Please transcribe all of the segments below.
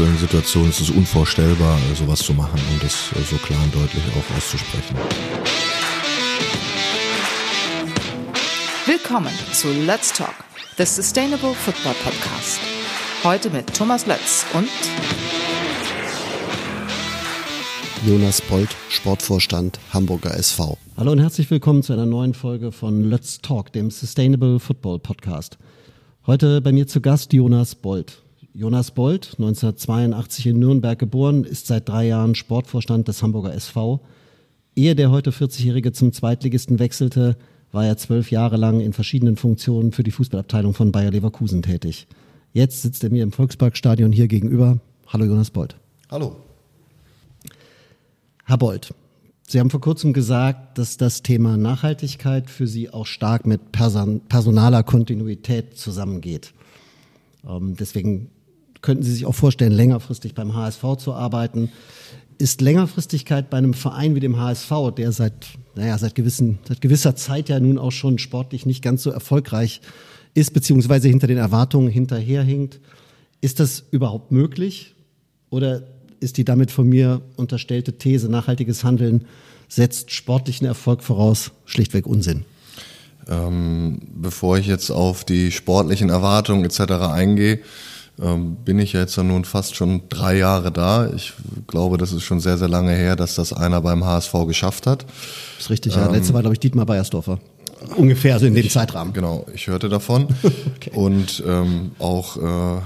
aktuellen Situation ist es unvorstellbar, sowas zu machen und das so klar und deutlich auch auszusprechen. Willkommen zu Let's Talk, the Sustainable Football Podcast. Heute mit Thomas Lötz und Jonas Bolt, Sportvorstand Hamburger SV. Hallo und herzlich willkommen zu einer neuen Folge von Let's Talk, dem Sustainable Football Podcast. Heute bei mir zu Gast Jonas Bolt. Jonas Bolt, 1982 in Nürnberg geboren, ist seit drei Jahren Sportvorstand des Hamburger SV. Ehe der heute 40-Jährige zum Zweitligisten wechselte, war er zwölf Jahre lang in verschiedenen Funktionen für die Fußballabteilung von Bayer Leverkusen tätig. Jetzt sitzt er mir im Volksparkstadion hier gegenüber. Hallo Jonas Bolt. Hallo. Herr Bolt, Sie haben vor kurzem gesagt, dass das Thema Nachhaltigkeit für Sie auch stark mit Person personaler Kontinuität zusammengeht. Ähm, deswegen könnten Sie sich auch vorstellen, längerfristig beim HSV zu arbeiten. Ist Längerfristigkeit bei einem Verein wie dem HSV, der seit, naja, seit, gewissen, seit gewisser Zeit ja nun auch schon sportlich nicht ganz so erfolgreich ist, beziehungsweise hinter den Erwartungen hinterherhinkt, ist das überhaupt möglich? Oder ist die damit von mir unterstellte These, nachhaltiges Handeln setzt sportlichen Erfolg voraus, schlichtweg Unsinn? Ähm, bevor ich jetzt auf die sportlichen Erwartungen etc. eingehe, ähm, bin ich ja jetzt nun fast schon drei Jahre da. Ich glaube, das ist schon sehr, sehr lange her, dass das einer beim HSV geschafft hat. Das ist richtig, ja. Ähm, Letzte war, glaube ich, Dietmar Beiersdorfer. Ungefähr so in dem ich, Zeitrahmen. Genau, ich hörte davon. okay. Und ähm, auch äh,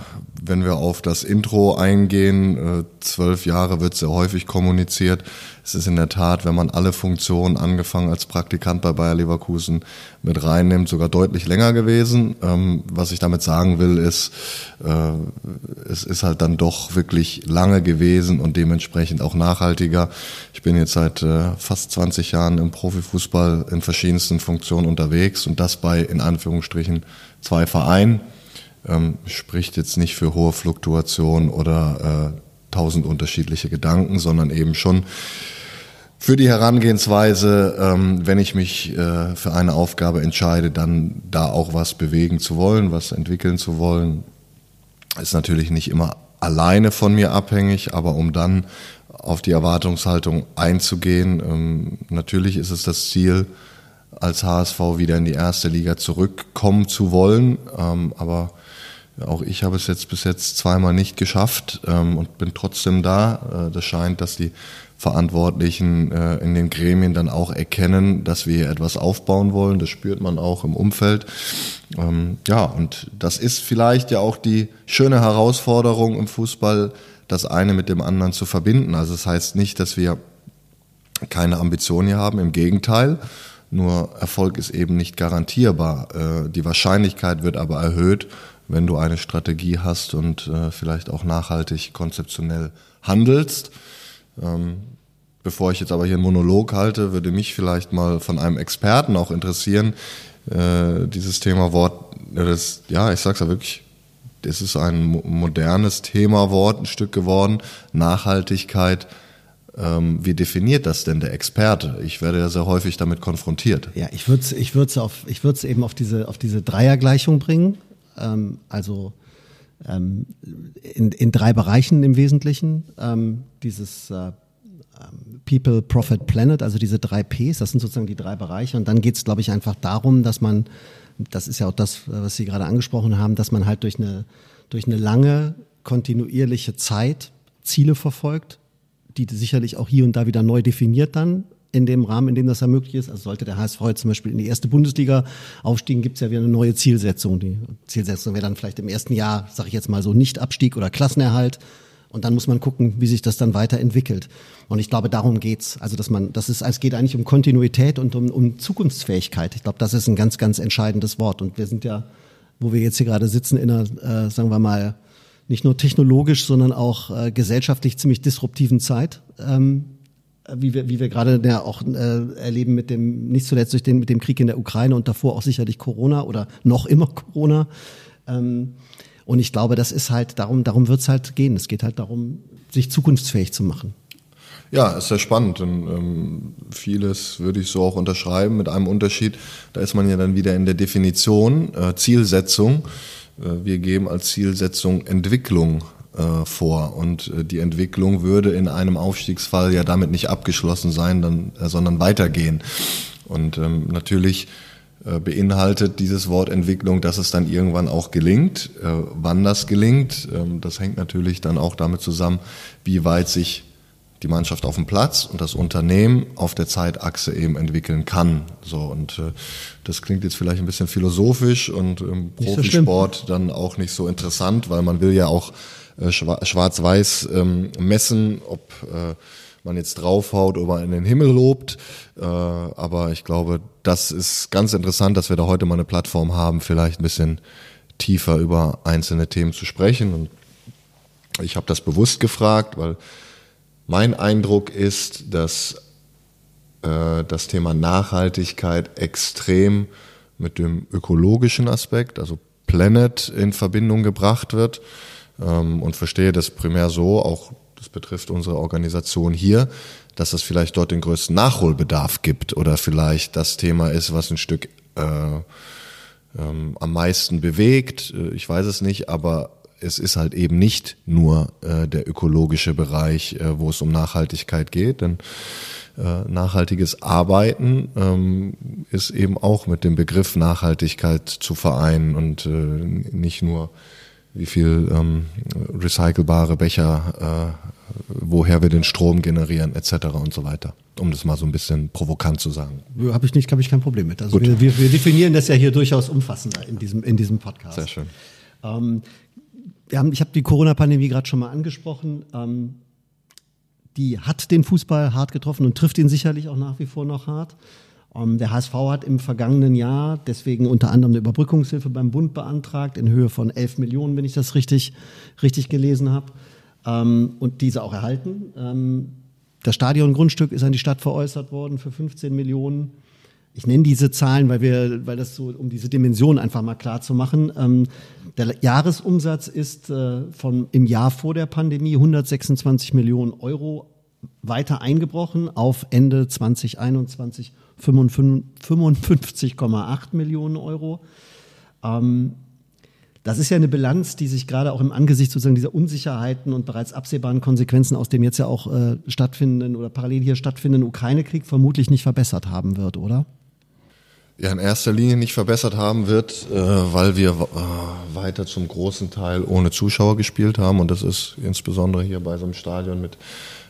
wenn wir auf das Intro eingehen, äh, zwölf Jahre wird sehr häufig kommuniziert. Es ist in der Tat, wenn man alle Funktionen angefangen als Praktikant bei Bayer Leverkusen mit reinnimmt, sogar deutlich länger gewesen. Ähm, was ich damit sagen will, ist, äh, es ist halt dann doch wirklich lange gewesen und dementsprechend auch nachhaltiger. Ich bin jetzt seit äh, fast 20 Jahren im Profifußball in verschiedensten Funktionen unterwegs und das bei in Anführungsstrichen zwei Vereinen ähm, spricht jetzt nicht für hohe Fluktuation oder äh, tausend unterschiedliche Gedanken, sondern eben schon für die Herangehensweise, ähm, wenn ich mich äh, für eine Aufgabe entscheide, dann da auch was bewegen zu wollen, was entwickeln zu wollen, ist natürlich nicht immer alleine von mir abhängig, aber um dann auf die Erwartungshaltung einzugehen, ähm, natürlich ist es das Ziel, als HSV wieder in die erste Liga zurückkommen zu wollen, ähm, aber auch ich habe es jetzt bis jetzt zweimal nicht geschafft ähm, und bin trotzdem da. Äh, das scheint, dass die Verantwortlichen äh, in den Gremien dann auch erkennen, dass wir hier etwas aufbauen wollen. Das spürt man auch im Umfeld. Ähm, ja, und das ist vielleicht ja auch die schöne Herausforderung im Fußball, das eine mit dem anderen zu verbinden. Also das heißt nicht, dass wir keine Ambition hier haben, im Gegenteil. Nur Erfolg ist eben nicht garantierbar. Äh, die Wahrscheinlichkeit wird aber erhöht, wenn du eine Strategie hast und äh, vielleicht auch nachhaltig konzeptionell handelst. Ähm, bevor ich jetzt aber hier einen Monolog halte, würde mich vielleicht mal von einem Experten auch interessieren, äh, dieses Thema Wort, das, ja, ich sag's ja wirklich, es ist ein modernes Themawort, ein Stück geworden, Nachhaltigkeit. Ähm, wie definiert das denn der Experte? Ich werde ja sehr häufig damit konfrontiert. Ja, ich würde es ich würd's auf, ich würd's eben auf diese, auf diese Dreiergleichung bringen. Ähm, also ähm, in, in drei Bereichen im Wesentlichen. Ähm, dieses äh, ähm, People, Profit, Planet, also diese drei Ps, das sind sozusagen die drei Bereiche. Und dann geht es, glaube ich, einfach darum, dass man, das ist ja auch das, was Sie gerade angesprochen haben, dass man halt durch eine, durch eine lange, kontinuierliche Zeit Ziele verfolgt, die sicherlich auch hier und da wieder neu definiert dann in dem Rahmen, in dem das ja möglich ist. Also sollte der HSV zum Beispiel in die erste Bundesliga aufstiegen, gibt es ja wieder eine neue Zielsetzung. Die Zielsetzung wäre dann vielleicht im ersten Jahr, sage ich jetzt mal so, nicht Abstieg oder Klassenerhalt. Und dann muss man gucken, wie sich das dann weiterentwickelt. Und ich glaube, darum geht's. Also, dass man, das ist, es geht eigentlich um Kontinuität und um, um Zukunftsfähigkeit. Ich glaube, das ist ein ganz, ganz entscheidendes Wort. Und wir sind ja, wo wir jetzt hier gerade sitzen, in einer, äh, sagen wir mal, nicht nur technologisch, sondern auch äh, gesellschaftlich ziemlich disruptiven Zeit. Ähm, wie wir, wie wir gerade ja auch äh, erleben mit dem, nicht zuletzt durch den, mit dem Krieg in der Ukraine und davor auch sicherlich Corona oder noch immer Corona. Ähm, und ich glaube, das ist halt, darum, darum wird es halt gehen. Es geht halt darum, sich zukunftsfähig zu machen. Ja, ist sehr spannend. Und, ähm, vieles würde ich so auch unterschreiben mit einem Unterschied. Da ist man ja dann wieder in der Definition, äh, Zielsetzung. Äh, wir geben als Zielsetzung Entwicklung äh, vor und äh, die Entwicklung würde in einem Aufstiegsfall ja damit nicht abgeschlossen sein, dann, äh, sondern weitergehen. Und ähm, natürlich äh, beinhaltet dieses Wort Entwicklung, dass es dann irgendwann auch gelingt. Äh, wann das gelingt, ähm, das hängt natürlich dann auch damit zusammen, wie weit sich die Mannschaft auf dem Platz und das Unternehmen auf der Zeitachse eben entwickeln kann. So und äh, das klingt jetzt vielleicht ein bisschen philosophisch und im Profisport so dann auch nicht so interessant, weil man will ja auch äh, schwarz-weiß ähm, messen, ob äh, man jetzt draufhaut oder in den Himmel lobt. Äh, aber ich glaube, das ist ganz interessant, dass wir da heute mal eine Plattform haben, vielleicht ein bisschen tiefer über einzelne Themen zu sprechen. Und ich habe das bewusst gefragt, weil mein Eindruck ist, dass äh, das Thema Nachhaltigkeit extrem mit dem ökologischen Aspekt, also Planet, in Verbindung gebracht wird ähm, und verstehe das primär so, auch das betrifft unsere Organisation hier, dass es vielleicht dort den größten Nachholbedarf gibt oder vielleicht das Thema ist, was ein Stück äh, ähm, am meisten bewegt. Äh, ich weiß es nicht, aber es ist halt eben nicht nur äh, der ökologische Bereich, äh, wo es um Nachhaltigkeit geht, denn äh, nachhaltiges Arbeiten ähm, ist eben auch mit dem Begriff Nachhaltigkeit zu vereinen und äh, nicht nur wie viel ähm, recycelbare Becher, äh, woher wir den Strom generieren, etc. und so weiter. Um das mal so ein bisschen provokant zu sagen. Habe ich nicht, habe ich kein Problem mit. Also wir, wir, wir, definieren das ja hier durchaus umfassender in diesem in diesem Podcast. Sehr schön. Ähm, wir haben, ich habe die Corona-Pandemie gerade schon mal angesprochen. Ähm, die hat den Fußball hart getroffen und trifft ihn sicherlich auch nach wie vor noch hart. Ähm, der HSV hat im vergangenen Jahr deswegen unter anderem eine Überbrückungshilfe beim Bund beantragt in Höhe von 11 Millionen, wenn ich das richtig, richtig gelesen habe. Ähm, und diese auch erhalten. Ähm, das Stadiongrundstück ist an die Stadt veräußert worden für 15 Millionen ich nenne diese Zahlen, weil wir, weil das so, um diese Dimension einfach mal klar zu machen. Ähm, der Jahresumsatz ist äh, von im Jahr vor der Pandemie 126 Millionen Euro weiter eingebrochen auf Ende 2021 55,8 Millionen Euro. Ähm, das ist ja eine Bilanz, die sich gerade auch im Angesicht sozusagen dieser Unsicherheiten und bereits absehbaren Konsequenzen aus dem jetzt ja auch äh, stattfindenden oder parallel hier stattfindenden Ukraine-Krieg vermutlich nicht verbessert haben wird, oder? Ja in erster Linie nicht verbessert haben wird, äh, weil wir äh, weiter zum großen Teil ohne Zuschauer gespielt haben und das ist insbesondere hier bei so einem Stadion mit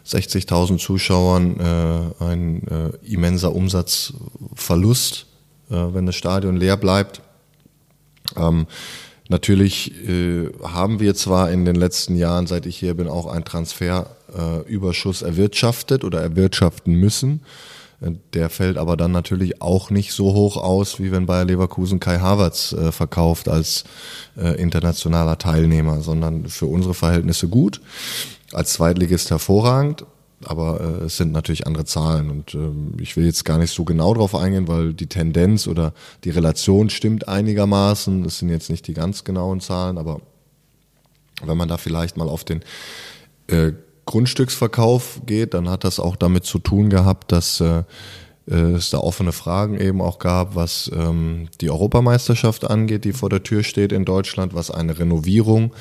60.000 Zuschauern äh, ein äh, immenser Umsatzverlust, äh, wenn das Stadion leer bleibt. Ähm, natürlich äh, haben wir zwar in den letzten Jahren, seit ich hier bin, auch einen Transferüberschuss erwirtschaftet oder erwirtschaften müssen. Der fällt aber dann natürlich auch nicht so hoch aus, wie wenn Bayer Leverkusen Kai Havertz äh, verkauft als äh, internationaler Teilnehmer, sondern für unsere Verhältnisse gut. Als Zweitligist hervorragend, aber äh, es sind natürlich andere Zahlen und ähm, ich will jetzt gar nicht so genau drauf eingehen, weil die Tendenz oder die Relation stimmt einigermaßen. Es sind jetzt nicht die ganz genauen Zahlen, aber wenn man da vielleicht mal auf den äh, Grundstücksverkauf geht, dann hat das auch damit zu tun gehabt, dass äh, es da offene Fragen eben auch gab, was ähm, die Europameisterschaft angeht, die vor der Tür steht in Deutschland, was eine Renovierung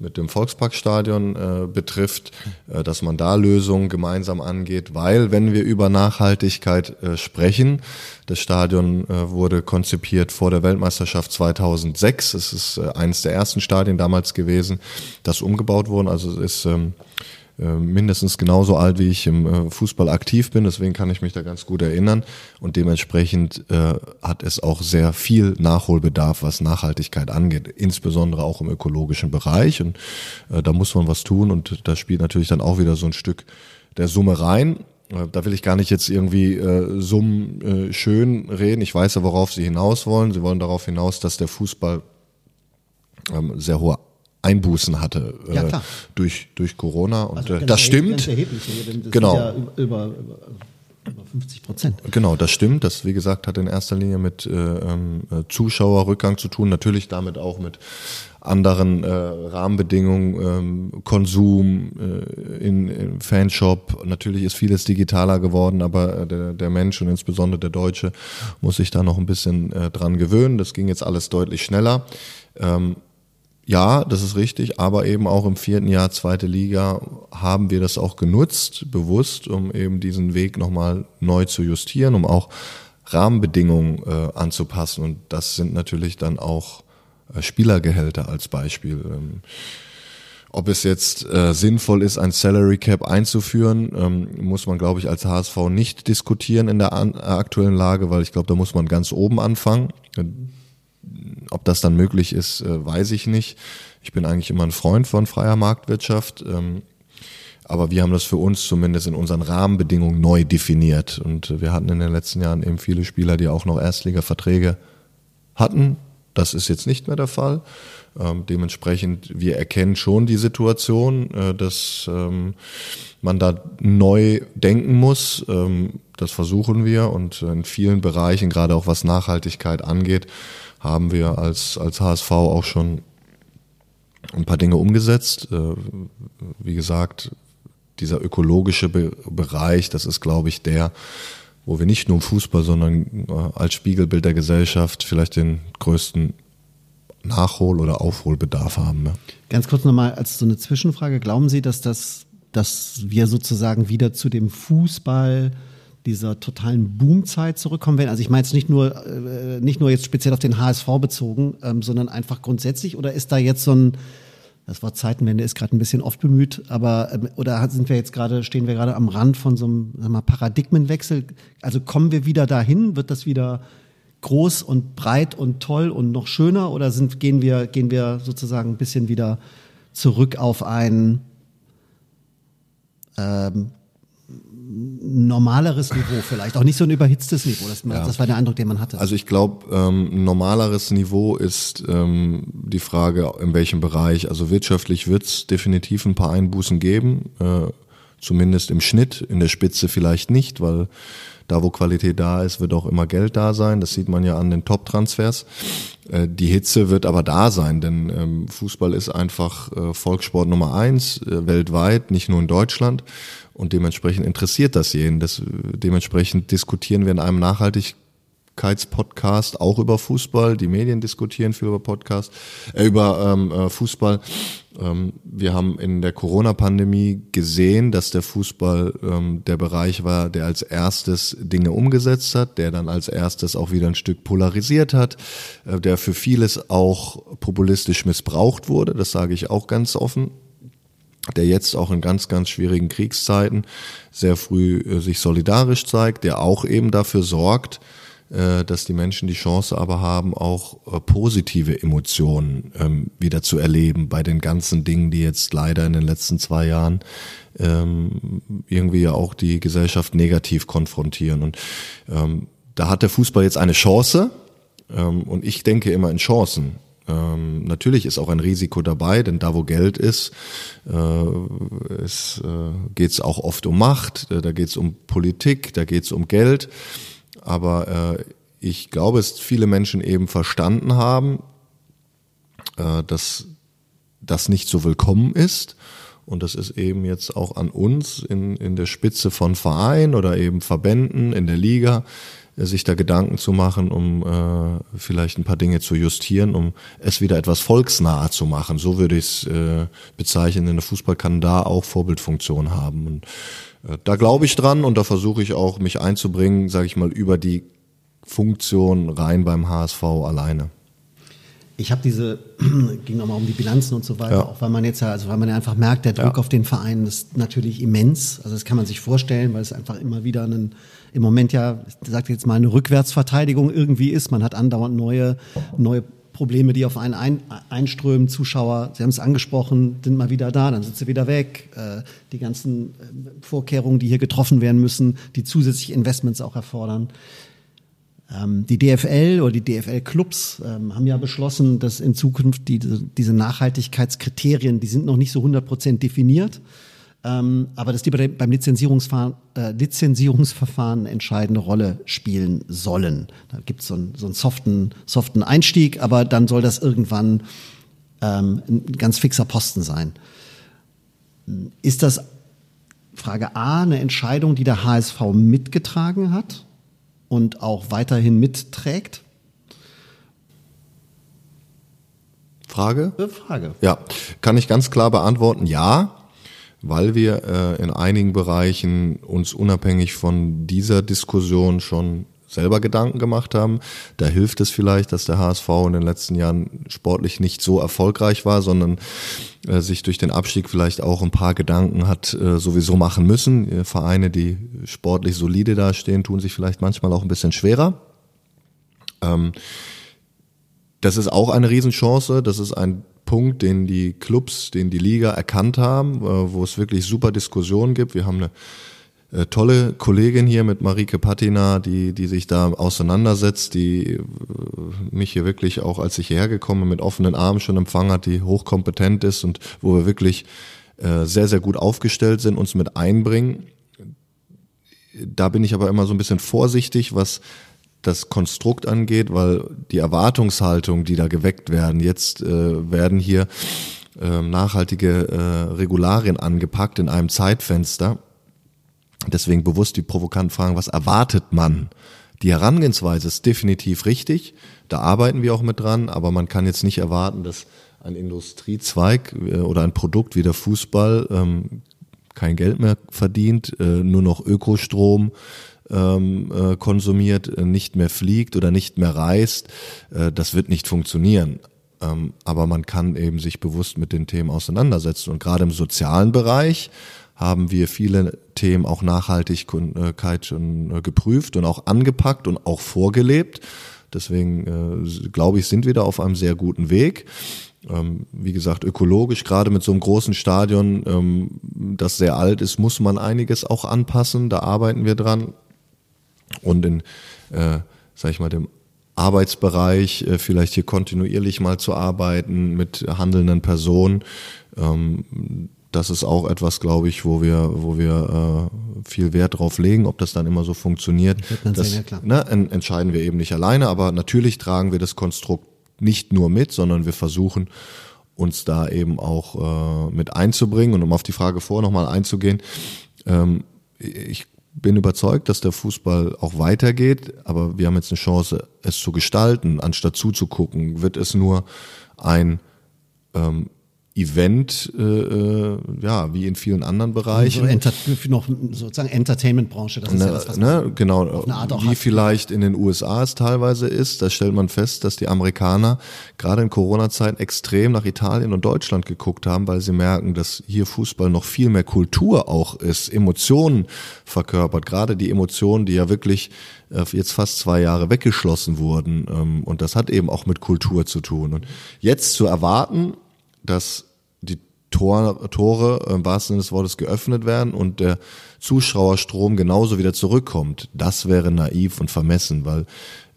mit dem Volksparkstadion äh, betrifft, äh, dass man da Lösungen gemeinsam angeht, weil wenn wir über Nachhaltigkeit äh, sprechen, das Stadion äh, wurde konzipiert vor der Weltmeisterschaft 2006, es ist äh, eines der ersten Stadien damals gewesen, das umgebaut wurde, also es ist ähm, äh, mindestens genauso alt, wie ich im äh, Fußball aktiv bin. Deswegen kann ich mich da ganz gut erinnern. Und dementsprechend äh, hat es auch sehr viel Nachholbedarf, was Nachhaltigkeit angeht, insbesondere auch im ökologischen Bereich. Und äh, da muss man was tun. Und da spielt natürlich dann auch wieder so ein Stück der Summe rein. Da will ich gar nicht jetzt irgendwie Summen schön reden. Ich weiß ja, worauf Sie hinaus wollen. Sie wollen darauf hinaus, dass der Fußball ähm, sehr hohe Einbußen hatte äh, ja, durch, durch Corona. Und also äh, das stimmt. Das genau. Ja über, über, über 50 Prozent. Genau, das stimmt. Das, wie gesagt, hat in erster Linie mit äh, ähm, Zuschauerrückgang zu tun, natürlich damit auch mit anderen äh, Rahmenbedingungen, ähm, Konsum äh, in, in Fanshop. Natürlich ist vieles digitaler geworden, aber der, der Mensch und insbesondere der Deutsche muss sich da noch ein bisschen äh, dran gewöhnen. Das ging jetzt alles deutlich schneller. Ähm, ja, das ist richtig, aber eben auch im vierten Jahr zweite Liga haben wir das auch genutzt, bewusst, um eben diesen Weg nochmal neu zu justieren, um auch Rahmenbedingungen äh, anzupassen. Und das sind natürlich dann auch äh, Spielergehälter als Beispiel. Ähm, ob es jetzt äh, sinnvoll ist, ein Salary Cap einzuführen, ähm, muss man, glaube ich, als HSV nicht diskutieren in der an, aktuellen Lage, weil ich glaube, da muss man ganz oben anfangen. Ob das dann möglich ist, äh, weiß ich nicht. Ich bin eigentlich immer ein Freund von freier Marktwirtschaft. Ähm, aber wir haben das für uns zumindest in unseren Rahmenbedingungen neu definiert. Und wir hatten in den letzten Jahren eben viele Spieler, die auch noch Erstliga-Verträge hatten. Das ist jetzt nicht mehr der Fall. Ähm, dementsprechend, wir erkennen schon die Situation, äh, dass ähm, man da neu denken muss. Das versuchen wir und in vielen Bereichen, gerade auch was Nachhaltigkeit angeht, haben wir als, als HSV auch schon ein paar Dinge umgesetzt. Äh, wie gesagt, dieser ökologische Be Bereich, das ist, glaube ich, der, wo wir nicht nur im Fußball, sondern äh, als Spiegelbild der Gesellschaft vielleicht den größten Nachhol- oder Aufholbedarf haben. Ja. Ganz kurz nochmal als so eine Zwischenfrage. Glauben Sie, dass das, dass wir sozusagen wieder zu dem Fußball dieser totalen Boomzeit zurückkommen werden? Also ich meine jetzt nicht nur, äh, nicht nur jetzt speziell auf den HSV bezogen, ähm, sondern einfach grundsätzlich oder ist da jetzt so ein, das Wort Zeitenwende ist gerade ein bisschen oft bemüht, aber ähm, oder sind wir jetzt gerade, stehen wir gerade am Rand von so einem mal, Paradigmenwechsel? Also kommen wir wieder dahin? Wird das wieder groß und breit und toll und noch schöner oder sind, gehen wir, gehen wir sozusagen ein bisschen wieder zurück auf ein ähm, normaleres Niveau vielleicht, auch nicht so ein überhitztes Niveau. Das, ja. das war der Eindruck, den man hatte. Also ich glaube, ähm, ein normaleres Niveau ist ähm, die Frage, in welchem Bereich. Also wirtschaftlich wird es definitiv ein paar Einbußen geben, äh, zumindest im Schnitt, in der Spitze vielleicht nicht, weil da, wo Qualität da ist, wird auch immer Geld da sein. Das sieht man ja an den Top-Transfers. Äh, die Hitze wird aber da sein, denn ähm, Fußball ist einfach äh, Volkssport Nummer eins äh, weltweit, nicht nur in Deutschland. Und dementsprechend interessiert das jeden. Das, dementsprechend diskutieren wir in einem Nachhaltigkeitspodcast auch über Fußball. Die Medien diskutieren viel über Podcast, äh, über ähm, äh, Fußball. Ähm, wir haben in der Corona-Pandemie gesehen, dass der Fußball ähm, der Bereich war, der als erstes Dinge umgesetzt hat, der dann als erstes auch wieder ein Stück polarisiert hat, äh, der für vieles auch populistisch missbraucht wurde. Das sage ich auch ganz offen der jetzt auch in ganz, ganz schwierigen Kriegszeiten sehr früh äh, sich solidarisch zeigt, der auch eben dafür sorgt, äh, dass die Menschen die Chance aber haben, auch äh, positive Emotionen ähm, wieder zu erleben bei den ganzen Dingen, die jetzt leider in den letzten zwei Jahren ähm, irgendwie ja auch die Gesellschaft negativ konfrontieren. Und ähm, da hat der Fußball jetzt eine Chance. und ich denke immer in Chancen. Ähm, natürlich ist auch ein Risiko dabei, denn da wo Geld ist, äh, es, äh, geht es auch oft um Macht, äh, da geht es um Politik, da geht es um Geld. Aber äh, ich glaube, dass viele Menschen eben verstanden haben, äh, dass das nicht so willkommen ist. Und das ist eben jetzt auch an uns in, in der Spitze von Vereinen oder eben Verbänden in der Liga, sich da Gedanken zu machen, um äh, vielleicht ein paar Dinge zu justieren, um es wieder etwas volksnaher zu machen. So würde ich es äh, bezeichnen. Denn der Fußball kann da auch Vorbildfunktion haben. Und äh, da glaube ich dran und da versuche ich auch, mich einzubringen, sage ich mal, über die Funktion rein beim HSV alleine. Ich habe diese, ging nochmal um die Bilanzen und so weiter, ja. auch weil man jetzt ja, also weil man ja einfach merkt, der Druck ja. auf den Verein ist natürlich immens. Also das kann man sich vorstellen, weil es einfach immer wieder einen, im Moment ja, ich sage jetzt mal, eine Rückwärtsverteidigung irgendwie ist. Man hat andauernd neue, neue Probleme, die auf einen ein, einströmen. Zuschauer, Sie haben es angesprochen, sind mal wieder da, dann sind sie wieder weg. Äh, die ganzen äh, Vorkehrungen, die hier getroffen werden müssen, die zusätzliche Investments auch erfordern. Ähm, die DFL oder die DFL-Clubs ähm, haben ja beschlossen, dass in Zukunft die, diese Nachhaltigkeitskriterien, die sind noch nicht so 100 Prozent definiert, ähm, aber dass die bei, beim Lizenzierungsverfahren, äh, Lizenzierungsverfahren eine entscheidende Rolle spielen sollen. Da gibt so es einen, so einen soften, soften Einstieg, aber dann soll das irgendwann ähm, ein ganz fixer Posten sein. Ist das Frage A eine Entscheidung, die der HSV mitgetragen hat? Und auch weiterhin mitträgt? Frage? Frage. Ja, kann ich ganz klar beantworten, ja, weil wir äh, in einigen Bereichen uns unabhängig von dieser Diskussion schon selber Gedanken gemacht haben. Da hilft es vielleicht, dass der HSV in den letzten Jahren sportlich nicht so erfolgreich war, sondern äh, sich durch den Abstieg vielleicht auch ein paar Gedanken hat äh, sowieso machen müssen. Äh, Vereine, die sportlich solide dastehen, tun sich vielleicht manchmal auch ein bisschen schwerer. Ähm, das ist auch eine Riesenchance. Das ist ein Punkt, den die Clubs, den die Liga erkannt haben, äh, wo es wirklich super Diskussionen gibt. Wir haben eine tolle Kollegin hier mit Marike Patina, die, die sich da auseinandersetzt, die äh, mich hier wirklich auch, als ich hierher gekommen bin, mit offenen Armen schon empfangen hat, die hochkompetent ist und wo wir wirklich äh, sehr, sehr gut aufgestellt sind, uns mit einbringen. Da bin ich aber immer so ein bisschen vorsichtig, was das Konstrukt angeht, weil die Erwartungshaltung, die da geweckt werden, jetzt äh, werden hier äh, nachhaltige äh, Regularien angepackt in einem Zeitfenster Deswegen bewusst die provokanten Fragen, was erwartet man? Die Herangehensweise ist definitiv richtig, da arbeiten wir auch mit dran, aber man kann jetzt nicht erwarten, dass ein Industriezweig äh, oder ein Produkt wie der Fußball ähm, kein Geld mehr verdient, äh, nur noch Ökostrom ähm, äh, konsumiert, nicht mehr fliegt oder nicht mehr reist. das wird nicht funktionieren. Ähm, aber man kann eben sich bewusst mit den Themen auseinandersetzen. Und gerade im sozialen Bereich haben wir viele Themen auch Nachhaltigkeit schon äh, geprüft und auch angepackt und auch vorgelebt. Deswegen äh, glaube ich, sind wir da auf einem sehr guten Weg. Ähm, wie gesagt, ökologisch, gerade mit so einem großen Stadion, ähm, das sehr alt ist, muss man einiges auch anpassen. Da arbeiten wir dran. Und in, äh, sag ich mal, dem Arbeitsbereich äh, vielleicht hier kontinuierlich mal zu arbeiten mit handelnden Personen. Ähm, das ist auch etwas, glaube ich, wo wir, wo wir äh, viel Wert drauf legen. Ob das dann immer so funktioniert, das sehen, ja, ne, entscheiden wir eben nicht alleine. Aber natürlich tragen wir das Konstrukt nicht nur mit, sondern wir versuchen uns da eben auch äh, mit einzubringen. Und um auf die Frage vor nochmal einzugehen, ähm, ich bin überzeugt, dass der Fußball auch weitergeht, aber wir haben jetzt eine Chance, es zu gestalten, anstatt zuzugucken. Wird es nur ein ähm, Event, äh, äh, ja, wie in vielen anderen Bereichen. So enter noch sozusagen Entertainment-Branche, das ist ne, ja das, was ne, genau, wie vielleicht in den USA es teilweise ist, da stellt man fest, dass die Amerikaner gerade in Corona-Zeiten extrem nach Italien und Deutschland geguckt haben, weil sie merken, dass hier Fußball noch viel mehr Kultur auch ist, Emotionen verkörpert, gerade die Emotionen, die ja wirklich äh, jetzt fast zwei Jahre weggeschlossen wurden. Ähm, und das hat eben auch mit Kultur zu tun. Und jetzt zu erwarten, dass Tor, Tore im wahrsten Sinne des Wortes geöffnet werden und der Zuschauerstrom genauso wieder zurückkommt. Das wäre naiv und vermessen, weil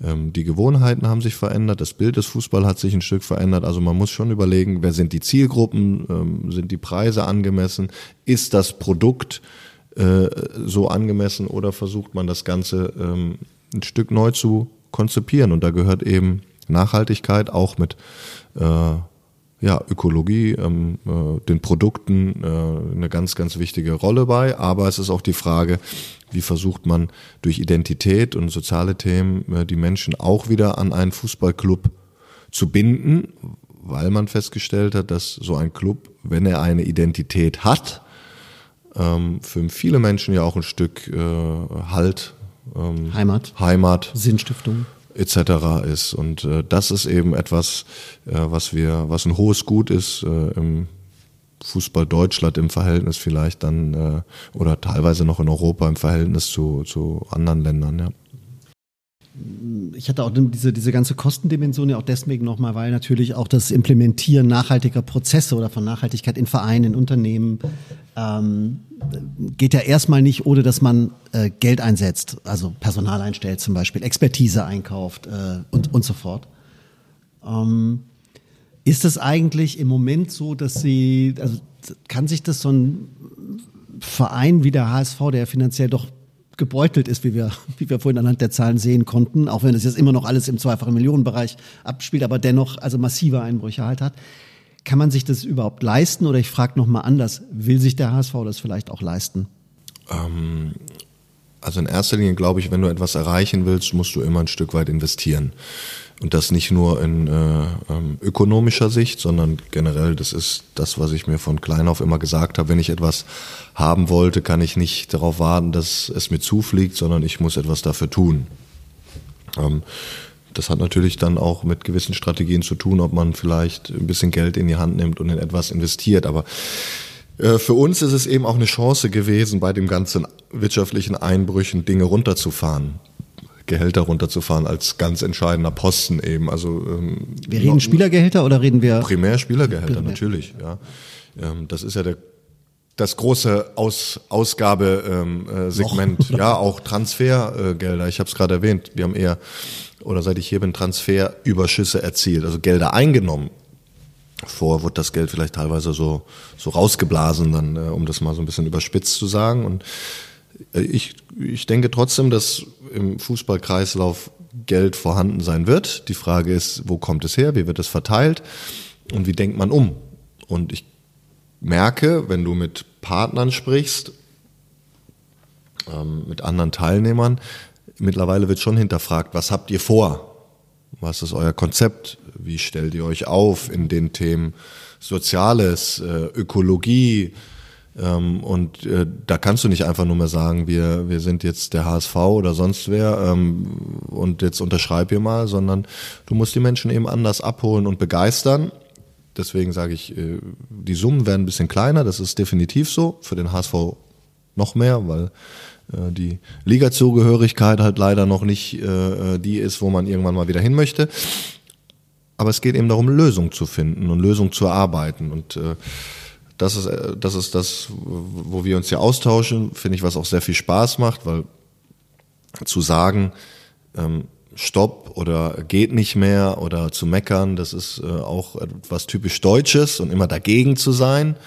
ähm, die Gewohnheiten haben sich verändert, das Bild des Fußballs hat sich ein Stück verändert. Also man muss schon überlegen, wer sind die Zielgruppen, ähm, sind die Preise angemessen, ist das Produkt äh, so angemessen oder versucht man das Ganze ähm, ein Stück neu zu konzipieren. Und da gehört eben Nachhaltigkeit auch mit äh, ja, Ökologie, ähm, äh, den Produkten äh, eine ganz, ganz wichtige Rolle bei. Aber es ist auch die Frage, wie versucht man durch Identität und soziale Themen äh, die Menschen auch wieder an einen Fußballclub zu binden, weil man festgestellt hat, dass so ein Club, wenn er eine Identität hat, ähm, für viele Menschen ja auch ein Stück äh, Halt, ähm, Heimat, Heimat, Sinnstiftung etc. ist. Und äh, das ist eben etwas, äh, was wir, was ein hohes Gut ist äh, im Fußball Deutschland im Verhältnis vielleicht dann äh, oder teilweise noch in Europa im Verhältnis zu, zu anderen Ländern, ja ich hatte auch diese, diese ganze Kostendimension ja auch deswegen nochmal, weil natürlich auch das Implementieren nachhaltiger Prozesse oder von Nachhaltigkeit in Vereinen, in Unternehmen ähm, geht ja erstmal nicht, ohne dass man äh, Geld einsetzt, also Personal einstellt zum Beispiel, Expertise einkauft äh, und, und so fort. Ähm, ist es eigentlich im Moment so, dass Sie, also kann sich das so ein Verein wie der HSV, der finanziell doch gebeutelt ist, wie wir, wie wir vorhin anhand der Zahlen sehen konnten, auch wenn es jetzt immer noch alles im zweifachen Millionenbereich abspielt, aber dennoch also massive Einbrüche halt hat. Kann man sich das überhaupt leisten? Oder ich frage nochmal anders, will sich der HSV das vielleicht auch leisten? Ähm, also in erster Linie glaube ich, wenn du etwas erreichen willst, musst du immer ein Stück weit investieren. Und das nicht nur in äh, ähm, ökonomischer Sicht, sondern generell, das ist das, was ich mir von klein auf immer gesagt habe. Wenn ich etwas haben wollte, kann ich nicht darauf warten, dass es mir zufliegt, sondern ich muss etwas dafür tun. Ähm, das hat natürlich dann auch mit gewissen Strategien zu tun, ob man vielleicht ein bisschen Geld in die Hand nimmt und in etwas investiert. Aber äh, für uns ist es eben auch eine Chance gewesen, bei dem ganzen wirtschaftlichen Einbrüchen Dinge runterzufahren. Gehälter runterzufahren als ganz entscheidender Posten eben. Also ähm, wir reden Spielergehälter oder reden wir primär Spielergehälter primär. natürlich. Ja, ähm, das ist ja der das große Aus, Ausgabesegment. Ähm, äh, ja, auch Transfergelder. Ich habe es gerade erwähnt. Wir haben eher oder seit ich hier bin Transferüberschüsse erzielt, also Gelder eingenommen. Vor wird das Geld vielleicht teilweise so so rausgeblasen, dann äh, um das mal so ein bisschen überspitzt zu sagen und ich, ich denke trotzdem, dass im Fußballkreislauf Geld vorhanden sein wird. Die Frage ist, wo kommt es her? Wie wird es verteilt? Und wie denkt man um? Und ich merke, wenn du mit Partnern sprichst, ähm, mit anderen Teilnehmern, mittlerweile wird schon hinterfragt, was habt ihr vor? Was ist euer Konzept? Wie stellt ihr euch auf in den Themen Soziales, äh, Ökologie, ähm, und äh, da kannst du nicht einfach nur mehr sagen, wir, wir sind jetzt der HSV oder sonst wer ähm, und jetzt unterschreib hier mal, sondern du musst die Menschen eben anders abholen und begeistern. Deswegen sage ich, äh, die Summen werden ein bisschen kleiner, das ist definitiv so, für den HSV noch mehr, weil äh, die Ligazugehörigkeit halt leider noch nicht äh, die ist, wo man irgendwann mal wieder hin möchte. Aber es geht eben darum, Lösungen zu finden und Lösungen zu erarbeiten. Und äh, das ist, äh, das ist das, wo wir uns hier austauschen, finde ich, was auch sehr viel Spaß macht, weil zu sagen, ähm, Stopp oder geht nicht mehr oder zu meckern, das ist äh, auch etwas typisch Deutsches und immer dagegen zu sein.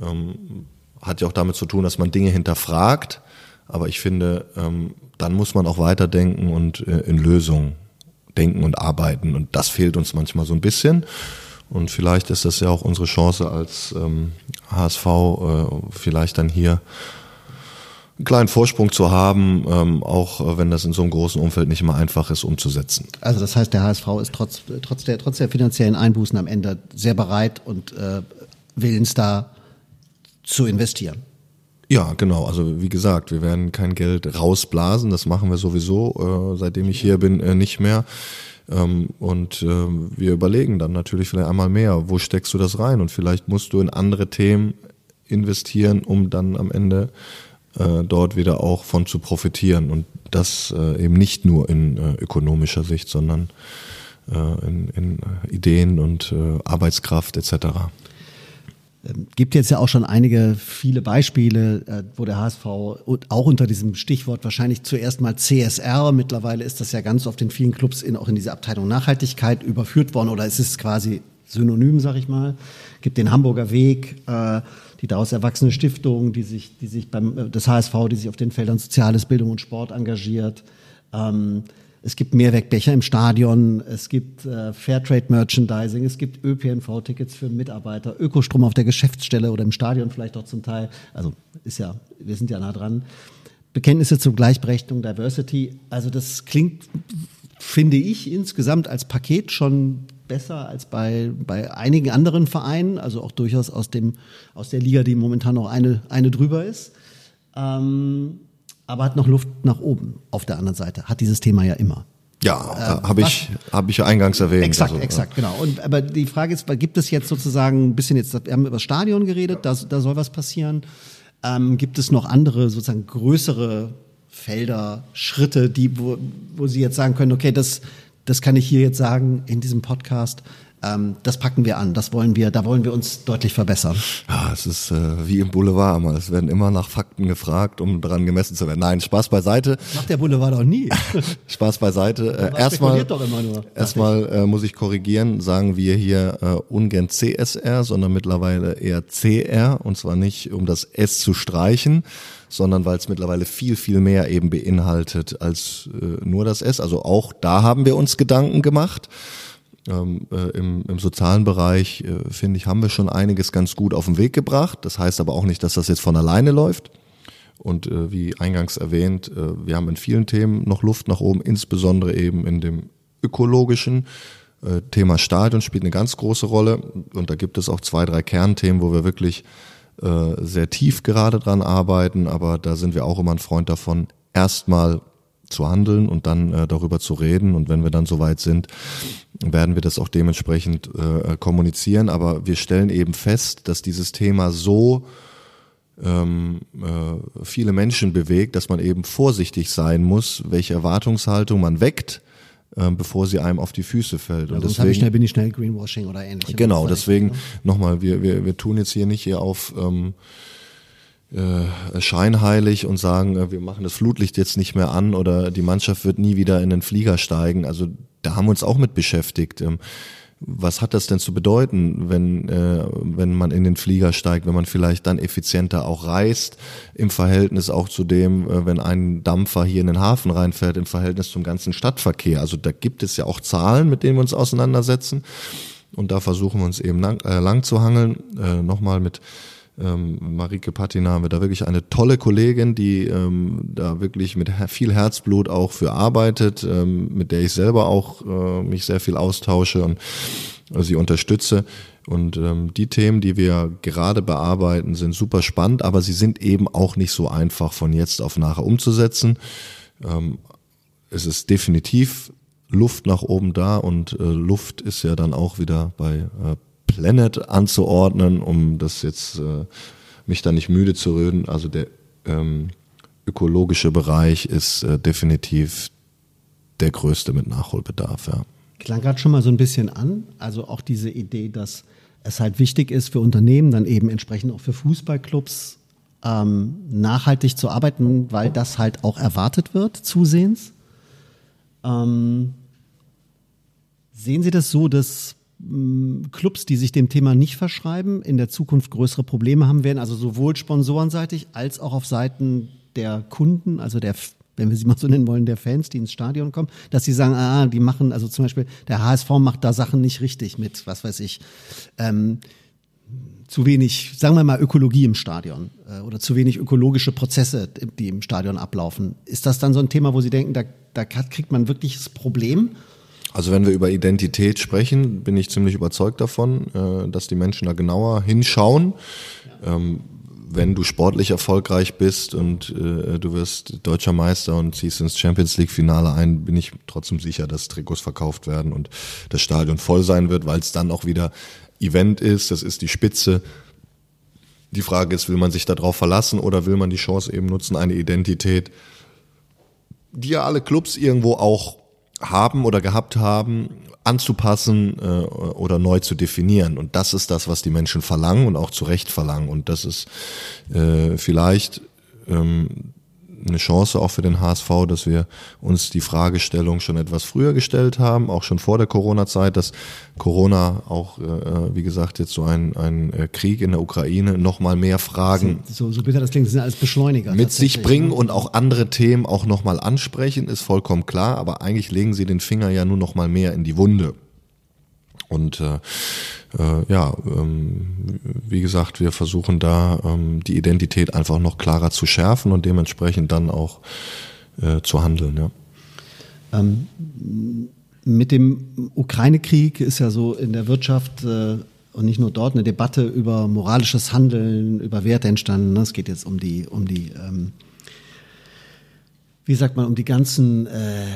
Ähm, hat ja auch damit zu tun, dass man Dinge hinterfragt. Aber ich finde, ähm, dann muss man auch weiterdenken und äh, in Lösungen denken und arbeiten. Und das fehlt uns manchmal so ein bisschen. Und vielleicht ist das ja auch unsere Chance als ähm, HSV, äh, vielleicht dann hier einen kleinen Vorsprung zu haben, ähm, auch äh, wenn das in so einem großen Umfeld nicht immer einfach ist umzusetzen. Also das heißt, der HSV ist trotz, trotz, der, trotz der finanziellen Einbußen am Ende sehr bereit und äh, willens da zu investieren. Ja, genau. Also wie gesagt, wir werden kein Geld rausblasen. Das machen wir sowieso, äh, seitdem ich hier bin, äh, nicht mehr. Ähm, und äh, wir überlegen dann natürlich vielleicht einmal mehr, wo steckst du das rein? Und vielleicht musst du in andere Themen investieren, um dann am Ende äh, dort wieder auch von zu profitieren. Und das äh, eben nicht nur in äh, ökonomischer Sicht, sondern in, in Ideen und Arbeitskraft etc. Ähm, gibt jetzt ja auch schon einige, viele Beispiele, äh, wo der HSV auch unter diesem Stichwort wahrscheinlich zuerst mal CSR, mittlerweile ist das ja ganz oft in vielen Clubs in, auch in diese Abteilung Nachhaltigkeit überführt worden oder es ist quasi synonym, sag ich mal. Gibt den Hamburger Weg, äh, die daraus erwachsene Stiftung, die sich, die sich beim, äh, das HSV, die sich auf den Feldern Soziales, Bildung und Sport engagiert. Ähm, es gibt Mehrwegbecher im Stadion, es gibt äh, Fairtrade Merchandising, es gibt ÖPNV-Tickets für Mitarbeiter, Ökostrom auf der Geschäftsstelle oder im Stadion vielleicht auch zum Teil. Also ist ja, wir sind ja nah dran. Bekenntnisse zur Gleichberechtigung, Diversity. Also das klingt, finde ich, insgesamt als Paket schon besser als bei, bei einigen anderen Vereinen, also auch durchaus aus, dem, aus der Liga, die momentan noch eine, eine drüber ist. Ähm, aber hat noch Luft nach oben auf der anderen Seite. Hat dieses Thema ja immer. Ja, äh, habe ich, hab ich ja eingangs erwähnt. Exakt, also, exakt, genau. Und, aber die Frage ist, gibt es jetzt sozusagen ein bisschen jetzt, wir haben über das Stadion geredet, da, da soll was passieren. Ähm, gibt es noch andere sozusagen größere Felder, Schritte, die, wo, wo Sie jetzt sagen können, okay, das, das kann ich hier jetzt sagen in diesem Podcast, das packen wir an, das wollen wir, da wollen wir uns deutlich verbessern. Ja, es ist äh, wie im Boulevard immer. Es werden immer nach Fakten gefragt, um daran gemessen zu werden. Nein, Spaß beiseite. Macht der Boulevard doch nie. Spaß beiseite. Äh, erstmal erstmal äh, muss ich korrigieren, sagen wir hier äh, ungern CSR, sondern mittlerweile eher CR und zwar nicht, um das S zu streichen, sondern weil es mittlerweile viel, viel mehr eben beinhaltet als äh, nur das S. Also auch da haben wir uns Gedanken gemacht. Ähm, äh, im, Im sozialen Bereich, äh, finde ich, haben wir schon einiges ganz gut auf den Weg gebracht. Das heißt aber auch nicht, dass das jetzt von alleine läuft. Und äh, wie eingangs erwähnt, äh, wir haben in vielen Themen noch Luft nach oben, insbesondere eben in dem ökologischen. Äh, Thema Stadion spielt eine ganz große Rolle und da gibt es auch zwei, drei Kernthemen, wo wir wirklich äh, sehr tief gerade dran arbeiten, aber da sind wir auch immer ein Freund davon, erstmal zu handeln und dann äh, darüber zu reden. Und wenn wir dann soweit sind, werden wir das auch dementsprechend äh, kommunizieren. Aber wir stellen eben fest, dass dieses Thema so ähm, äh, viele Menschen bewegt, dass man eben vorsichtig sein muss, welche Erwartungshaltung man weckt ähm, bevor sie einem auf die Füße fällt. Ja, und deswegen schnell, bin ich schnell Greenwashing oder ähnliches. Genau, deswegen ne? nochmal, wir, wir, wir tun jetzt hier nicht hier auf ähm, äh, scheinheilig und sagen, äh, wir machen das Flutlicht jetzt nicht mehr an oder die Mannschaft wird nie wieder in den Flieger steigen. Also da haben wir uns auch mit beschäftigt. Ähm, was hat das denn zu bedeuten, wenn, äh, wenn man in den Flieger steigt, wenn man vielleicht dann effizienter auch reist, im Verhältnis auch zu dem, wenn ein Dampfer hier in den Hafen reinfährt, im Verhältnis zum ganzen Stadtverkehr. Also da gibt es ja auch Zahlen, mit denen wir uns auseinandersetzen. Und da versuchen wir uns eben lang, äh, lang zu hangeln. Äh, Nochmal mit ähm, Marike Patina haben wir da wirklich eine tolle Kollegin, die ähm, da wirklich mit viel Herzblut auch für arbeitet, ähm, mit der ich selber auch äh, mich sehr viel austausche und äh, sie unterstütze. Und ähm, die Themen, die wir gerade bearbeiten, sind super spannend, aber sie sind eben auch nicht so einfach von jetzt auf nachher umzusetzen. Ähm, es ist definitiv Luft nach oben da und äh, Luft ist ja dann auch wieder bei äh, Planet anzuordnen, um das jetzt äh, mich da nicht müde zu reden. Also der ähm, ökologische Bereich ist äh, definitiv der größte mit Nachholbedarf. Ja. Klang gerade schon mal so ein bisschen an, also auch diese Idee, dass es halt wichtig ist für Unternehmen, dann eben entsprechend auch für Fußballclubs ähm, nachhaltig zu arbeiten, weil das halt auch erwartet wird, zusehends. Ähm, sehen Sie das so, dass Clubs, die sich dem Thema nicht verschreiben, in der Zukunft größere Probleme haben werden, also sowohl sponsorenseitig als auch auf Seiten der Kunden, also der, wenn wir sie mal so nennen wollen, der Fans, die ins Stadion kommen, dass sie sagen, ah, die machen, also zum Beispiel der HSV macht da Sachen nicht richtig mit, was weiß ich, ähm, zu wenig, sagen wir mal, Ökologie im Stadion äh, oder zu wenig ökologische Prozesse, die im Stadion ablaufen. Ist das dann so ein Thema, wo Sie denken, da, da kriegt man wirklich das Problem? Also wenn wir über Identität sprechen, bin ich ziemlich überzeugt davon, äh, dass die Menschen da genauer hinschauen. Ähm, wenn du sportlich erfolgreich bist und äh, du wirst deutscher Meister und ziehst ins Champions League Finale ein, bin ich trotzdem sicher, dass Trikots verkauft werden und das Stadion voll sein wird, weil es dann auch wieder Event ist, das ist die Spitze. Die Frage ist, will man sich darauf verlassen oder will man die Chance eben nutzen, eine Identität, die ja alle Clubs irgendwo auch haben oder gehabt haben, anzupassen äh, oder neu zu definieren. Und das ist das, was die Menschen verlangen und auch zu Recht verlangen. Und das ist äh, vielleicht ähm, eine Chance auch für den HSV, dass wir uns die Fragestellung schon etwas früher gestellt haben, auch schon vor der Corona-Zeit, dass Corona auch, äh, wie gesagt, jetzt so ein, ein äh, Krieg in der Ukraine nochmal mehr Fragen so, so bitter das klingt, sind alles Beschleuniger mit sich bringen ne? und auch andere Themen auch nochmal ansprechen, ist vollkommen klar, aber eigentlich legen sie den Finger ja nur nochmal mehr in die Wunde. Und äh, äh, ja, ähm, wie gesagt, wir versuchen da ähm, die Identität einfach noch klarer zu schärfen und dementsprechend dann auch äh, zu handeln. Ja. Ähm, mit dem Ukraine-Krieg ist ja so in der Wirtschaft äh, und nicht nur dort eine Debatte über moralisches Handeln, über Werte entstanden. Es geht jetzt um die, um die, ähm, wie sagt man, um die ganzen äh,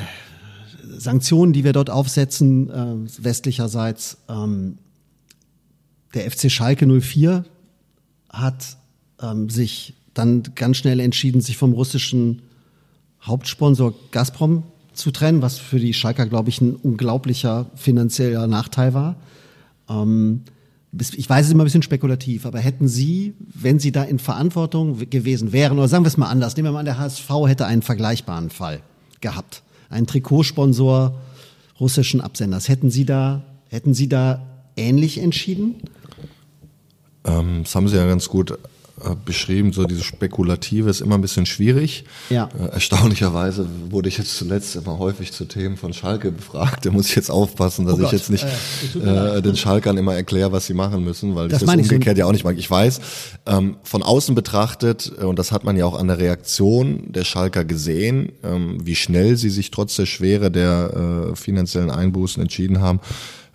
Sanktionen, die wir dort aufsetzen, äh, westlicherseits, ähm, der FC Schalke 04 hat ähm, sich dann ganz schnell entschieden, sich vom russischen Hauptsponsor Gazprom zu trennen, was für die Schalker, glaube ich, ein unglaublicher finanzieller Nachteil war. Ähm, ich weiß, es ist immer ein bisschen spekulativ, aber hätten Sie, wenn Sie da in Verantwortung gewesen wären, oder sagen wir es mal anders, nehmen wir mal an, der HSV hätte einen vergleichbaren Fall gehabt ein Trikotsponsor russischen Absenders. Hätten Sie da, hätten Sie da ähnlich entschieden? Ähm, das haben Sie ja ganz gut äh, beschrieben, so dieses Spekulative ist immer ein bisschen schwierig. Ja. Äh, erstaunlicherweise wurde ich jetzt zuletzt immer häufig zu Themen von Schalke befragt. Da muss ich jetzt aufpassen, dass Oh ich jetzt nicht äh, äh, den Schalkern immer erkläre, was sie machen müssen, weil Das ich das meine ich umgekehrt ja auch nicht mag. Ich weiß, ähm, von außen betrachtet, und das hat man ja auch an der Reaktion der Schalker gesehen, ähm, wie schnell sie sich trotz der Schwere der äh, finanziellen Einbußen entschieden haben,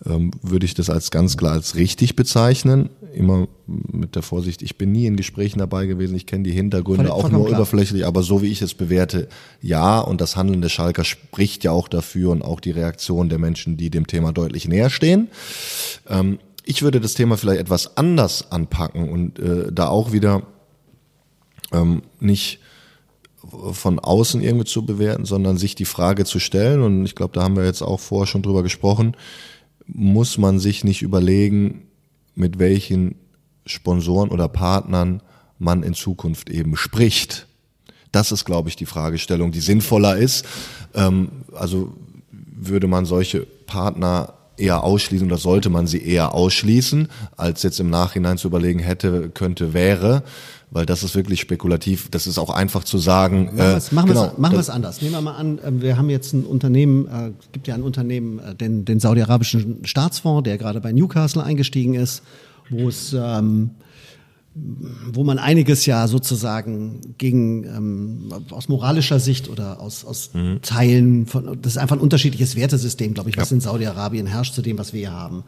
würde ich das als ganz klar als richtig bezeichnen. Immer mit der Vorsicht, ich bin nie in Gesprächen dabei gewesen, ich kenne die Hintergründe Voll- auch nur klar. oberflächlich, aber so wie ich es bewerte, ja, und das Handeln der Schalker spricht ja auch dafür und auch die Reaktion der Menschen, die dem Thema deutlich näher stehen. Ähm, ich würde das Thema vielleicht etwas anders anpacken und äh, da auch wieder ähm, nicht von außen irgendwie zu bewerten, sondern sich die Frage zu stellen, und ich glaube, da haben wir jetzt auch vorher schon drüber gesprochen, muss man sich nicht überlegen, mit welchen Sponsoren oder Partnern man in Zukunft eben spricht. Das ist, glaube ich, die Fragestellung, die sinnvoller ist. Ähm, also würde man solche Partner eher ausschließen oder sollte man sie eher ausschließen, als jetzt im Nachhinein zu überlegen, hätte, könnte, wäre, weil das ist wirklich spekulativ. Das ist auch einfach zu sagen. Machen wir es machen genau, wir es anders. Nehmen wir mal an, äh, wir haben jetzt ein Unternehmen, äh, es gibt ja ein Unternehmen, äh, den, den saudi-arabischen Staatsfonds, der gerade bei Newcastle eingestiegen ist, wo es ähm, wo man einiges ja sozusagen gegen ähm, aus moralischer Sicht oder aus, aus Mhm. Teilen von das ist einfach ein unterschiedliches Wertesystem, glaube ich, was in Saudi-Arabien herrscht zu dem, was wir hier haben.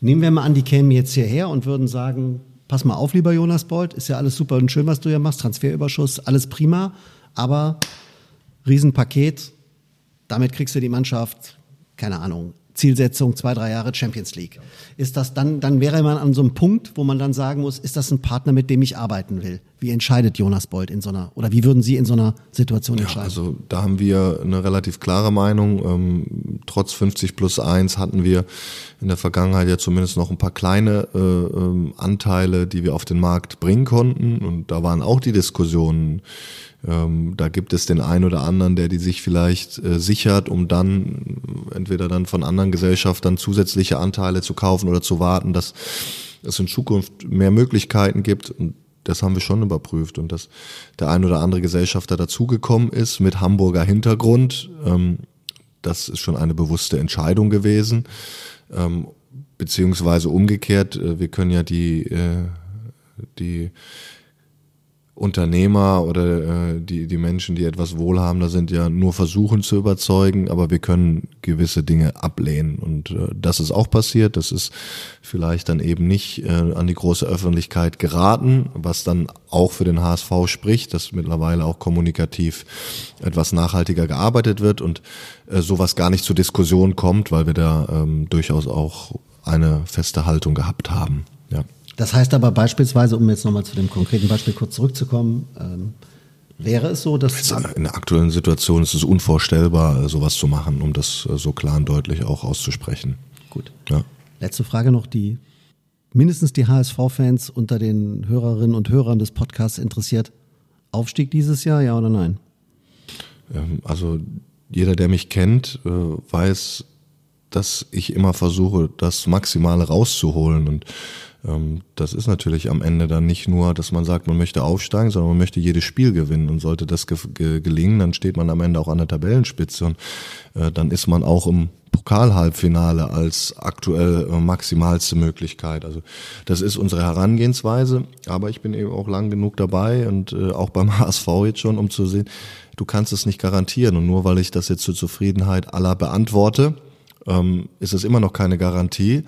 Nehmen wir mal an, die kämen jetzt hierher und würden sagen, pass mal auf, lieber Jonas Bolt, ist ja alles super und schön, was du hier machst, Transferüberschuss, alles prima, aber Riesenpaket, damit kriegst du die Mannschaft, keine Ahnung, Zielsetzung zwei, drei Jahre Champions League. Ist das dann, dann wäre man an so einem Punkt, wo man dann sagen muss, ist das ein Partner, mit dem ich arbeiten will? Wie entscheidet Jonas Bolt in so einer, oder wie würden Sie in so einer Situation Ja, entscheiden? also da haben wir eine relativ klare Meinung. Ähm, trotz 50 plus 1 hatten wir in der Vergangenheit ja zumindest noch ein paar kleine äh, ähm, Anteile, die wir auf den Markt bringen konnten. Und da waren auch die Diskussionen. Ähm, da gibt es den einen oder anderen, der die sich vielleicht äh, sichert, um dann äh, entweder dann von anderen Gesellschaftern zusätzliche Anteile zu kaufen oder zu warten, dass es in Zukunft mehr Möglichkeiten gibt. Und das haben wir schon überprüft und dass der ein oder andere Gesellschafter dazugekommen ist mit Hamburger Hintergrund. Ähm, das ist schon eine bewusste Entscheidung gewesen. Ähm, beziehungsweise umgekehrt, äh, wir können ja die, äh, die Unternehmer oder äh, die, die Menschen, die etwas wohlhabender sind, ja nur versuchen zu überzeugen, aber wir können gewisse Dinge ablehnen. Und äh, das ist auch passiert. Das ist vielleicht dann eben nicht äh, an die große Öffentlichkeit geraten, was dann auch für den HSV spricht, dass mittlerweile auch kommunikativ etwas nachhaltiger gearbeitet wird und äh, sowas gar nicht zur Diskussion kommt, weil wir da ähm, durchaus auch eine feste Haltung gehabt haben. Ja. Das heißt aber beispielsweise, um jetzt nochmal zu dem konkreten Beispiel kurz zurückzukommen, ähm, wäre es so, dass In der aktuellen Situation ist es unvorstellbar, sowas zu machen, um das äh, so klar und deutlich auch auszusprechen. gut. Ja. Letzte Frage noch, die mindestens die HSV-Fans unter den Hörerinnen und Hörern des Podcasts interessiert. Aufstieg dieses Jahr, ja oder nein? Ähm, Also jeder, der mich kennt, äh, weiß, dass ich immer versuche, das Maximale rauszuholen. Und das ist natürlich am Ende dann nicht nur, dass man sagt, man möchte aufsteigen, sondern man möchte jedes Spiel gewinnen. Und sollte das ge ge gelingen, dann steht man am Ende auch an der Tabellenspitze. Und äh, dann ist man auch im Pokalhalbfinale als aktuell äh, maximalste Möglichkeit. Also das ist unsere Herangehensweise, aber ich bin eben auch lang genug dabei und äh, auch beim HSV jetzt schon, um zu sehen, du kannst es nicht garantieren. Und nur weil ich das jetzt zur Zufriedenheit aller beantworte, ähm, ist es immer noch keine Garantie.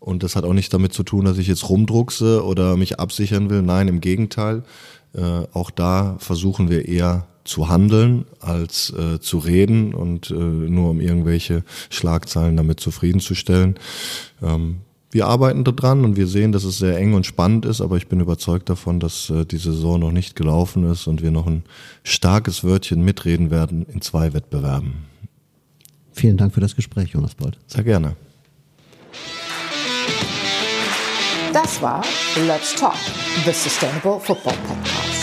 Und das hat auch nicht damit zu tun, dass ich jetzt rumdruckse oder mich absichern will. Nein, im Gegenteil. Äh, auch da versuchen wir eher zu handeln als äh, zu reden und äh, nur um irgendwelche Schlagzeilen damit zufriedenzustellen. Ähm, wir arbeiten daran und wir sehen, dass es sehr eng und spannend ist, aber ich bin überzeugt davon, dass äh, die Saison noch nicht gelaufen ist und wir noch ein starkes Wörtchen mitreden werden in zwei Wettbewerben. Vielen Dank für das Gespräch, Jonas Bold. Sehr gerne. Das war Let's Talk, the Sustainable Football Podcast.